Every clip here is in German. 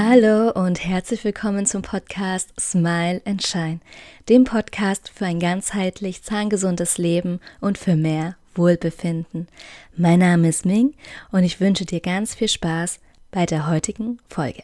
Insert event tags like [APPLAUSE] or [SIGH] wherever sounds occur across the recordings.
Hallo und herzlich willkommen zum Podcast Smile and Shine, dem Podcast für ein ganzheitlich zahngesundes Leben und für mehr Wohlbefinden. Mein Name ist Ming und ich wünsche dir ganz viel Spaß bei der heutigen Folge.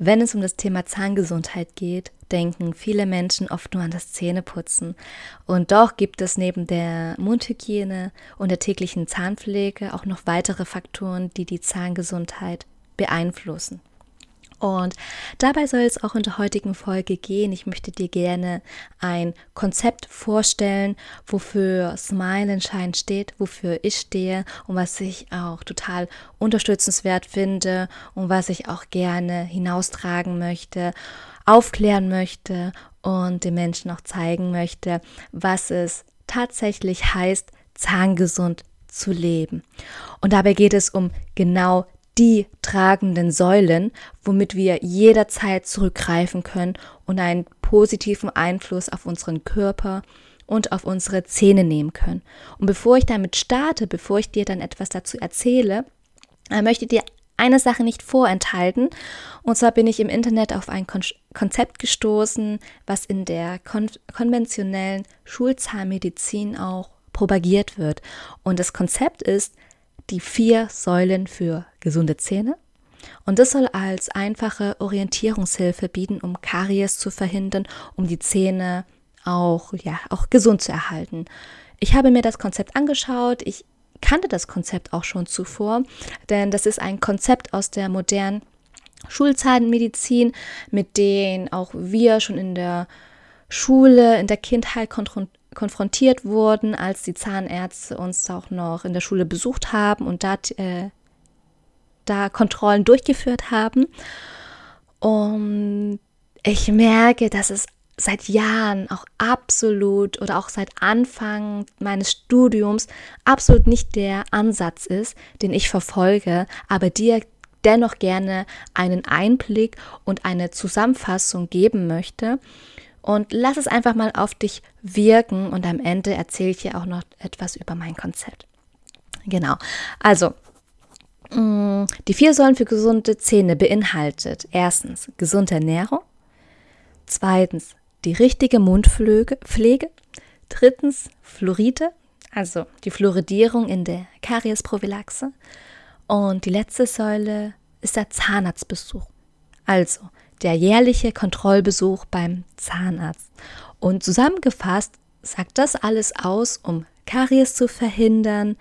Wenn es um das Thema Zahngesundheit geht, denken viele Menschen oft nur an das Zähneputzen. Und doch gibt es neben der Mundhygiene und der täglichen Zahnpflege auch noch weitere Faktoren, die die Zahngesundheit beeinflussen. Und dabei soll es auch in der heutigen Folge gehen. Ich möchte dir gerne ein Konzept vorstellen, wofür Smile and Shine steht, wofür ich stehe und was ich auch total unterstützenswert finde und was ich auch gerne hinaustragen möchte, aufklären möchte und den Menschen auch zeigen möchte, was es tatsächlich heißt, zahngesund zu leben. Und dabei geht es um genau die tragenden Säulen, womit wir jederzeit zurückgreifen können und einen positiven Einfluss auf unseren Körper und auf unsere Zähne nehmen können. Und bevor ich damit starte, bevor ich dir dann etwas dazu erzähle, äh, möchte ich dir eine Sache nicht vorenthalten. Und zwar bin ich im Internet auf ein Kon Konzept gestoßen, was in der kon konventionellen Schulzahnmedizin auch propagiert wird. Und das Konzept ist die vier Säulen für gesunde Zähne. Und das soll als einfache Orientierungshilfe bieten, um Karies zu verhindern, um die Zähne auch, ja, auch gesund zu erhalten. Ich habe mir das Konzept angeschaut. Ich kannte das Konzept auch schon zuvor, denn das ist ein Konzept aus der modernen Schulzahnmedizin, mit dem auch wir schon in der Schule, in der Kindheit konfrontiert wurden, als die Zahnärzte uns auch noch in der Schule besucht haben und da, äh, da Kontrollen durchgeführt haben. Und ich merke, dass es seit Jahren auch absolut oder auch seit Anfang meines Studiums absolut nicht der Ansatz ist, den ich verfolge, aber dir dennoch gerne einen Einblick und eine Zusammenfassung geben möchte und lass es einfach mal auf dich wirken und am Ende erzähle ich dir auch noch etwas über mein Konzept. Genau. Also, die vier Säulen für gesunde Zähne beinhaltet erstens gesunde Ernährung, zweitens die richtige Mundpflege, drittens Fluoride, also die Fluoridierung in der Kariesprophylaxe und die letzte Säule ist der Zahnarztbesuch. Also der jährliche Kontrollbesuch beim Zahnarzt. Und zusammengefasst sagt das alles aus, um Karies zu verhindern,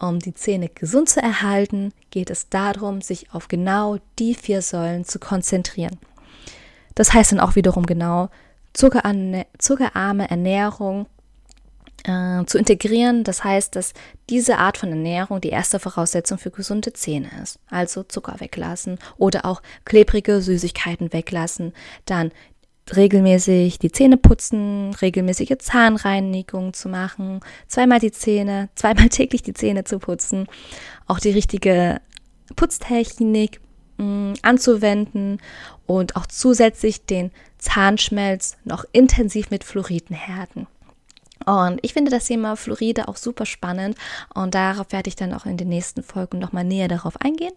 um die Zähne gesund zu erhalten, geht es darum, sich auf genau die vier Säulen zu konzentrieren. Das heißt dann auch wiederum genau zuckerarme Ernährung, äh, zu integrieren. Das heißt, dass diese Art von Ernährung die erste Voraussetzung für gesunde Zähne ist. Also Zucker weglassen oder auch klebrige Süßigkeiten weglassen. Dann regelmäßig die Zähne putzen, regelmäßige Zahnreinigung zu machen, zweimal die Zähne, [LAUGHS] zweimal täglich die Zähne zu putzen, auch die richtige Putztechnik mm, anzuwenden und auch zusätzlich den Zahnschmelz noch intensiv mit Fluoriden härten. Und ich finde das Thema Floride auch super spannend und darauf werde ich dann auch in den nächsten Folgen nochmal näher darauf eingehen.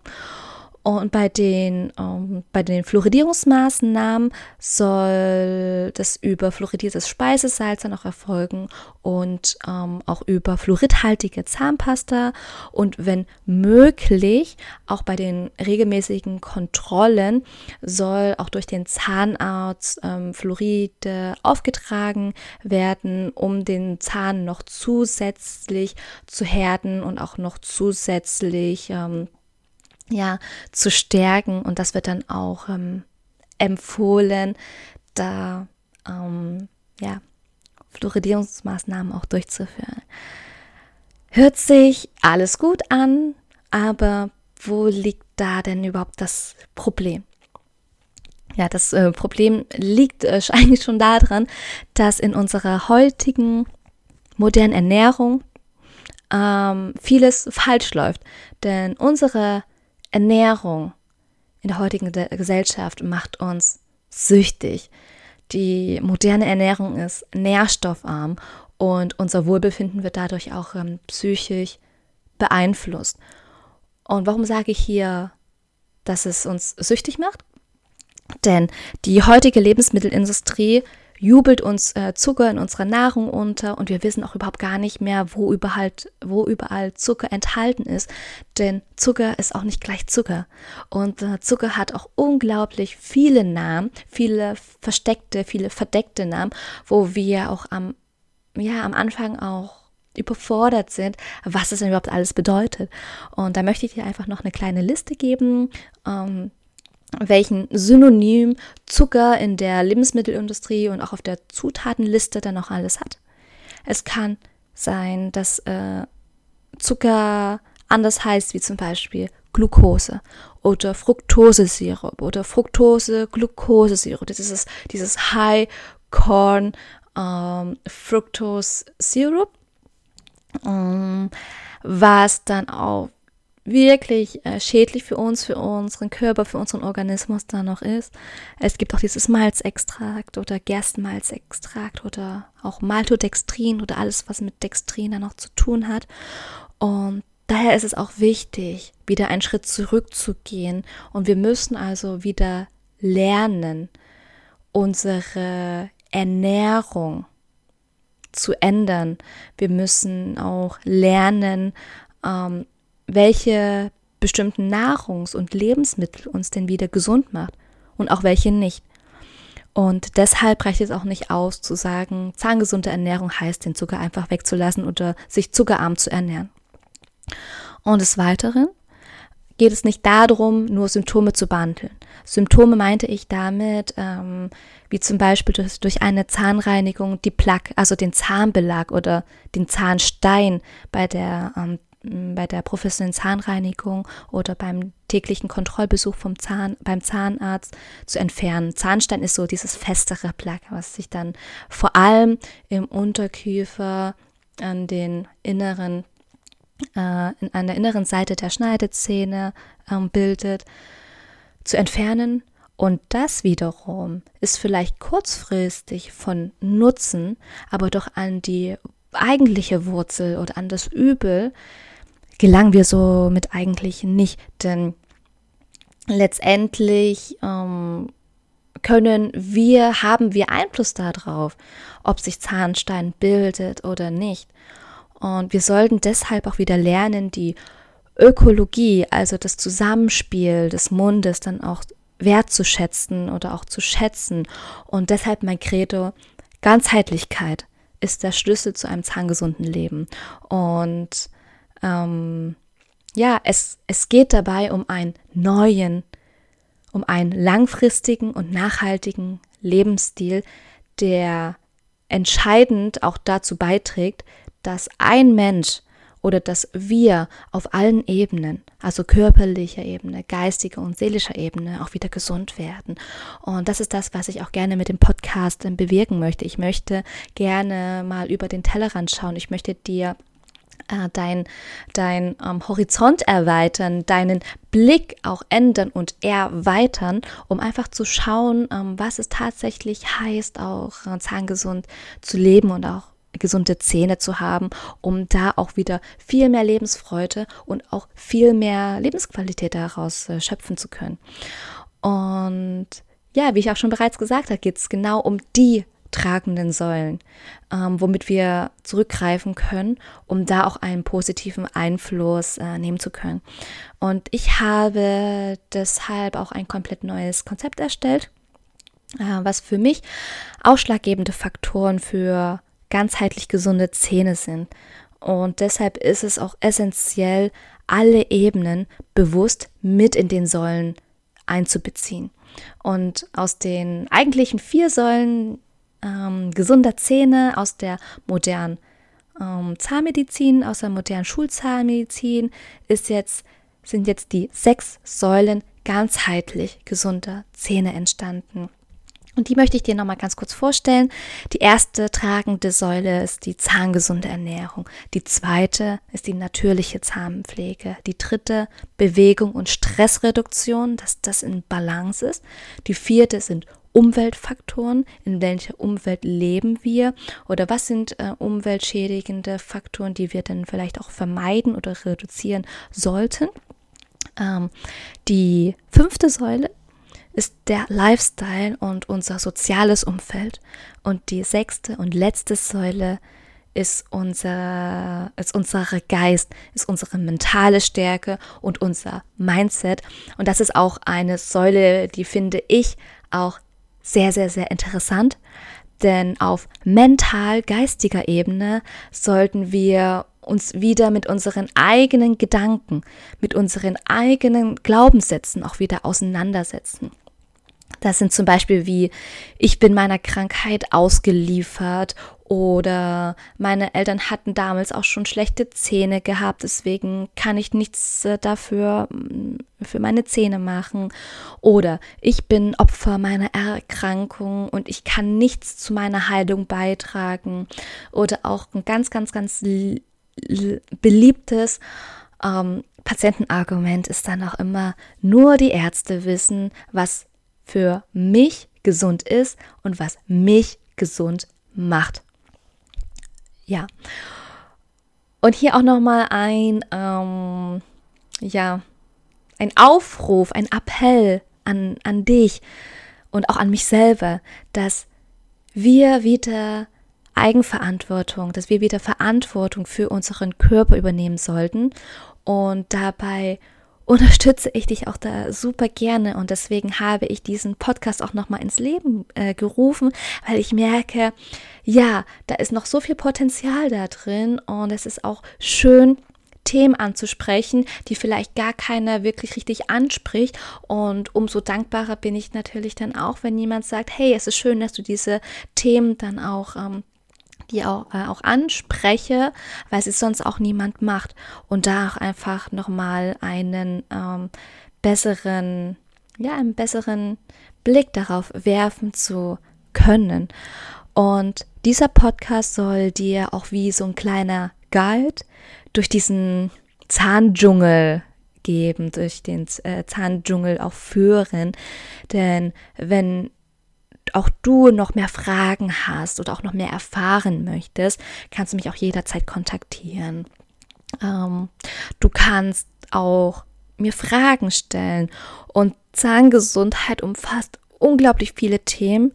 Und bei den, ähm, bei den Fluoridierungsmaßnahmen soll das über fluoridiertes Speisesalz dann auch erfolgen und ähm, auch über fluoridhaltige Zahnpasta. Und wenn möglich auch bei den regelmäßigen Kontrollen soll auch durch den Zahnarzt ähm, Fluoride aufgetragen werden, um den Zahn noch zusätzlich zu härten und auch noch zusätzlich ähm, ja, zu stärken. Und das wird dann auch ähm, empfohlen, da ähm, ja, Fluoridierungsmaßnahmen auch durchzuführen. Hört sich alles gut an, aber wo liegt da denn überhaupt das Problem? Ja, das äh, Problem liegt äh, [LAUGHS] eigentlich schon daran, dass in unserer heutigen modernen Ernährung ähm, vieles falsch läuft. Denn unsere Ernährung in der heutigen Gesellschaft macht uns süchtig. Die moderne Ernährung ist nährstoffarm und unser Wohlbefinden wird dadurch auch ähm, psychisch beeinflusst. Und warum sage ich hier dass es uns süchtig macht. Denn die heutige Lebensmittelindustrie jubelt uns äh, Zucker in unserer Nahrung unter und wir wissen auch überhaupt gar nicht mehr, wo überall, wo überall Zucker enthalten ist. Denn Zucker ist auch nicht gleich Zucker. Und äh, Zucker hat auch unglaublich viele Namen, viele versteckte, viele verdeckte Namen, wo wir auch am, ja, am Anfang auch überfordert sind, was es denn überhaupt alles bedeutet. Und da möchte ich dir einfach noch eine kleine Liste geben. Ähm, welchen Synonym Zucker in der Lebensmittelindustrie und auch auf der Zutatenliste dann noch alles hat. Es kann sein, dass äh, Zucker anders heißt, wie zum Beispiel Glucose oder Fructosesirup oder Fructose-Glucose-Sirup. Das ist dieses High Corn ähm, Fructose Sirup, ähm, was dann auch wirklich äh, schädlich für uns, für unseren Körper, für unseren Organismus da noch ist. Es gibt auch dieses Malzextrakt oder Gerstenmalzextrakt oder auch Maltodextrin oder alles, was mit Dextrin da noch zu tun hat. Und daher ist es auch wichtig, wieder einen Schritt zurückzugehen. Und wir müssen also wieder lernen, unsere Ernährung zu ändern. Wir müssen auch lernen, ähm, welche bestimmten Nahrungs- und Lebensmittel uns denn wieder gesund macht und auch welche nicht. Und deshalb reicht es auch nicht aus zu sagen, zahngesunde Ernährung heißt, den Zucker einfach wegzulassen oder sich zuckerarm zu ernähren. Und des Weiteren geht es nicht darum, nur Symptome zu behandeln. Symptome meinte ich damit, ähm, wie zum Beispiel durch, durch eine Zahnreinigung die Plaque, also den Zahnbelag oder den Zahnstein bei der ähm, bei der professionellen Zahnreinigung oder beim täglichen Kontrollbesuch vom Zahn, beim Zahnarzt zu entfernen. Zahnstein ist so dieses festere Plaque, was sich dann vor allem im Unterkiefer an den inneren, äh, an der inneren Seite der Schneidezähne äh, bildet, zu entfernen. Und das wiederum ist vielleicht kurzfristig von Nutzen, aber doch an die eigentliche Wurzel oder an das Übel gelangen wir so mit eigentlich nicht, denn letztendlich ähm, können wir, haben wir Einfluss darauf, ob sich Zahnstein bildet oder nicht. Und wir sollten deshalb auch wieder lernen, die Ökologie, also das Zusammenspiel des Mundes dann auch wertzuschätzen oder auch zu schätzen. Und deshalb mein Credo, Ganzheitlichkeit ist der Schlüssel zu einem zahngesunden Leben. Und ähm, ja, es, es geht dabei um einen neuen, um einen langfristigen und nachhaltigen Lebensstil, der entscheidend auch dazu beiträgt, dass ein Mensch oder dass wir auf allen Ebenen, also körperlicher Ebene, geistiger und seelischer Ebene, auch wieder gesund werden. Und das ist das, was ich auch gerne mit dem Podcast bewirken möchte. Ich möchte gerne mal über den Tellerrand schauen. Ich möchte dir äh, dein, dein ähm, Horizont erweitern, deinen Blick auch ändern und erweitern, um einfach zu schauen, ähm, was es tatsächlich heißt, auch äh, zahngesund zu leben und auch gesunde Zähne zu haben, um da auch wieder viel mehr Lebensfreude und auch viel mehr Lebensqualität daraus äh, schöpfen zu können. Und ja, wie ich auch schon bereits gesagt habe, geht es genau um die tragenden Säulen, ähm, womit wir zurückgreifen können, um da auch einen positiven Einfluss äh, nehmen zu können. Und ich habe deshalb auch ein komplett neues Konzept erstellt, äh, was für mich ausschlaggebende Faktoren für ganzheitlich gesunde Zähne sind. Und deshalb ist es auch essentiell, alle Ebenen bewusst mit in den Säulen einzubeziehen. Und aus den eigentlichen vier Säulen ähm, gesunder Zähne aus der modernen ähm, Zahnmedizin, aus der modernen Schulzahnmedizin ist jetzt, sind jetzt die sechs Säulen ganzheitlich gesunder Zähne entstanden. Und die möchte ich dir nochmal ganz kurz vorstellen. Die erste tragende Säule ist die zahngesunde Ernährung. Die zweite ist die natürliche Zahnpflege. Die dritte Bewegung und Stressreduktion, dass das in Balance ist. Die vierte sind Umweltfaktoren, in welcher Umwelt leben wir oder was sind äh, umweltschädigende Faktoren, die wir dann vielleicht auch vermeiden oder reduzieren sollten. Ähm, die fünfte Säule ist der Lifestyle und unser soziales Umfeld. Und die sechste und letzte Säule ist unser, ist unsere Geist, ist unsere mentale Stärke und unser Mindset. Und das ist auch eine Säule, die finde ich auch sehr, sehr, sehr interessant. Denn auf mental-geistiger Ebene sollten wir uns wieder mit unseren eigenen Gedanken, mit unseren eigenen Glaubenssätzen auch wieder auseinandersetzen. Das sind zum Beispiel wie, ich bin meiner Krankheit ausgeliefert oder meine Eltern hatten damals auch schon schlechte Zähne gehabt, deswegen kann ich nichts äh, dafür mm, für meine Zähne machen. Oder ich bin Opfer meiner Erkrankung und ich kann nichts zu meiner Heilung beitragen. Oder auch ein ganz, ganz, ganz beliebtes ähm, Patientenargument ist dann auch immer, nur die Ärzte wissen, was für mich gesund ist und was mich gesund macht. Ja. Und hier auch nochmal ein, ähm, ja, ein Aufruf, ein Appell an, an dich und auch an mich selber, dass wir wieder Eigenverantwortung, dass wir wieder Verantwortung für unseren Körper übernehmen sollten und dabei unterstütze ich dich auch da super gerne und deswegen habe ich diesen Podcast auch nochmal ins Leben äh, gerufen, weil ich merke, ja, da ist noch so viel Potenzial da drin und es ist auch schön, Themen anzusprechen, die vielleicht gar keiner wirklich richtig anspricht. Und umso dankbarer bin ich natürlich dann auch, wenn jemand sagt, hey, es ist schön, dass du diese Themen dann auch ähm, die auch, äh, auch anspreche, weil es sonst auch niemand macht. Und da auch einfach nochmal einen ähm, besseren, ja, einen besseren Blick darauf werfen zu können. Und dieser Podcast soll dir auch wie so ein kleiner Guide durch diesen Zahndschungel geben, durch den äh, Zahndschungel auch führen. Denn wenn auch du noch mehr Fragen hast oder auch noch mehr erfahren möchtest, kannst du mich auch jederzeit kontaktieren. Ähm, du kannst auch mir Fragen stellen und Zahngesundheit umfasst unglaublich viele Themen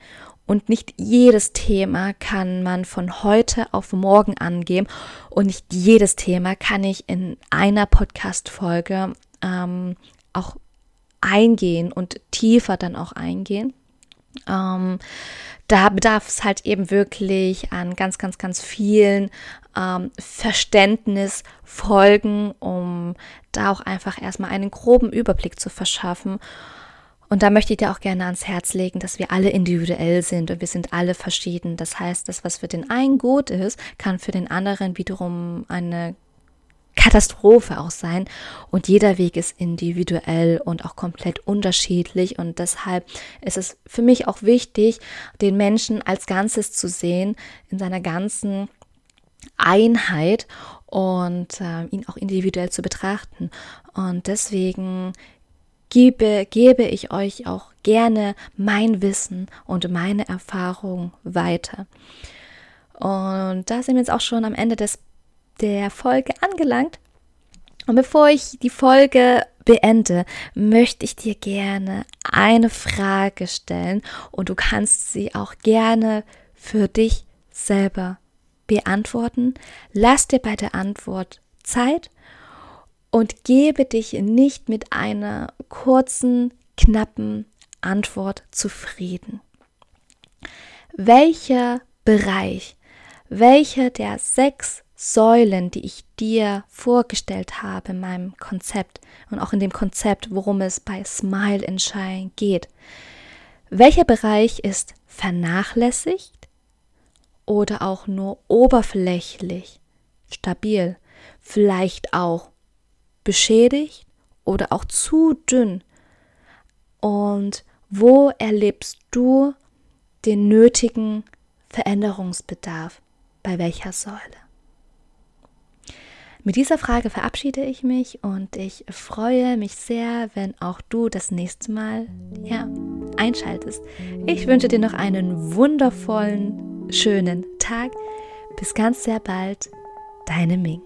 und nicht jedes Thema kann man von heute auf morgen angehen und nicht jedes Thema kann ich in einer Podcast-Folge ähm, auch eingehen und tiefer dann auch eingehen. Ähm, da bedarf es halt eben wirklich an ganz, ganz, ganz vielen ähm, Verständnisfolgen, um da auch einfach erstmal einen groben Überblick zu verschaffen. Und da möchte ich dir auch gerne ans Herz legen, dass wir alle individuell sind und wir sind alle verschieden. Das heißt, das, was für den einen gut ist, kann für den anderen wiederum eine Katastrophe auch sein. Und jeder Weg ist individuell und auch komplett unterschiedlich. Und deshalb ist es für mich auch wichtig, den Menschen als Ganzes zu sehen, in seiner ganzen Einheit und äh, ihn auch individuell zu betrachten. Und deswegen gebe, gebe ich euch auch gerne mein Wissen und meine Erfahrung weiter. Und da sind wir jetzt auch schon am Ende des der Folge angelangt. Und bevor ich die Folge beende, möchte ich dir gerne eine Frage stellen und du kannst sie auch gerne für dich selber beantworten. Lass dir bei der Antwort Zeit und gebe dich nicht mit einer kurzen, knappen Antwort zufrieden. Welcher Bereich, welcher der sechs Säulen, die ich dir vorgestellt habe in meinem Konzept und auch in dem Konzept, worum es bei Smile and Shine geht. Welcher Bereich ist vernachlässigt oder auch nur oberflächlich stabil, vielleicht auch beschädigt oder auch zu dünn? Und wo erlebst du den nötigen Veränderungsbedarf? Bei welcher Säule? Mit dieser Frage verabschiede ich mich und ich freue mich sehr, wenn auch du das nächste Mal ja, einschaltest. Ich wünsche dir noch einen wundervollen, schönen Tag. Bis ganz sehr bald, deine Ming.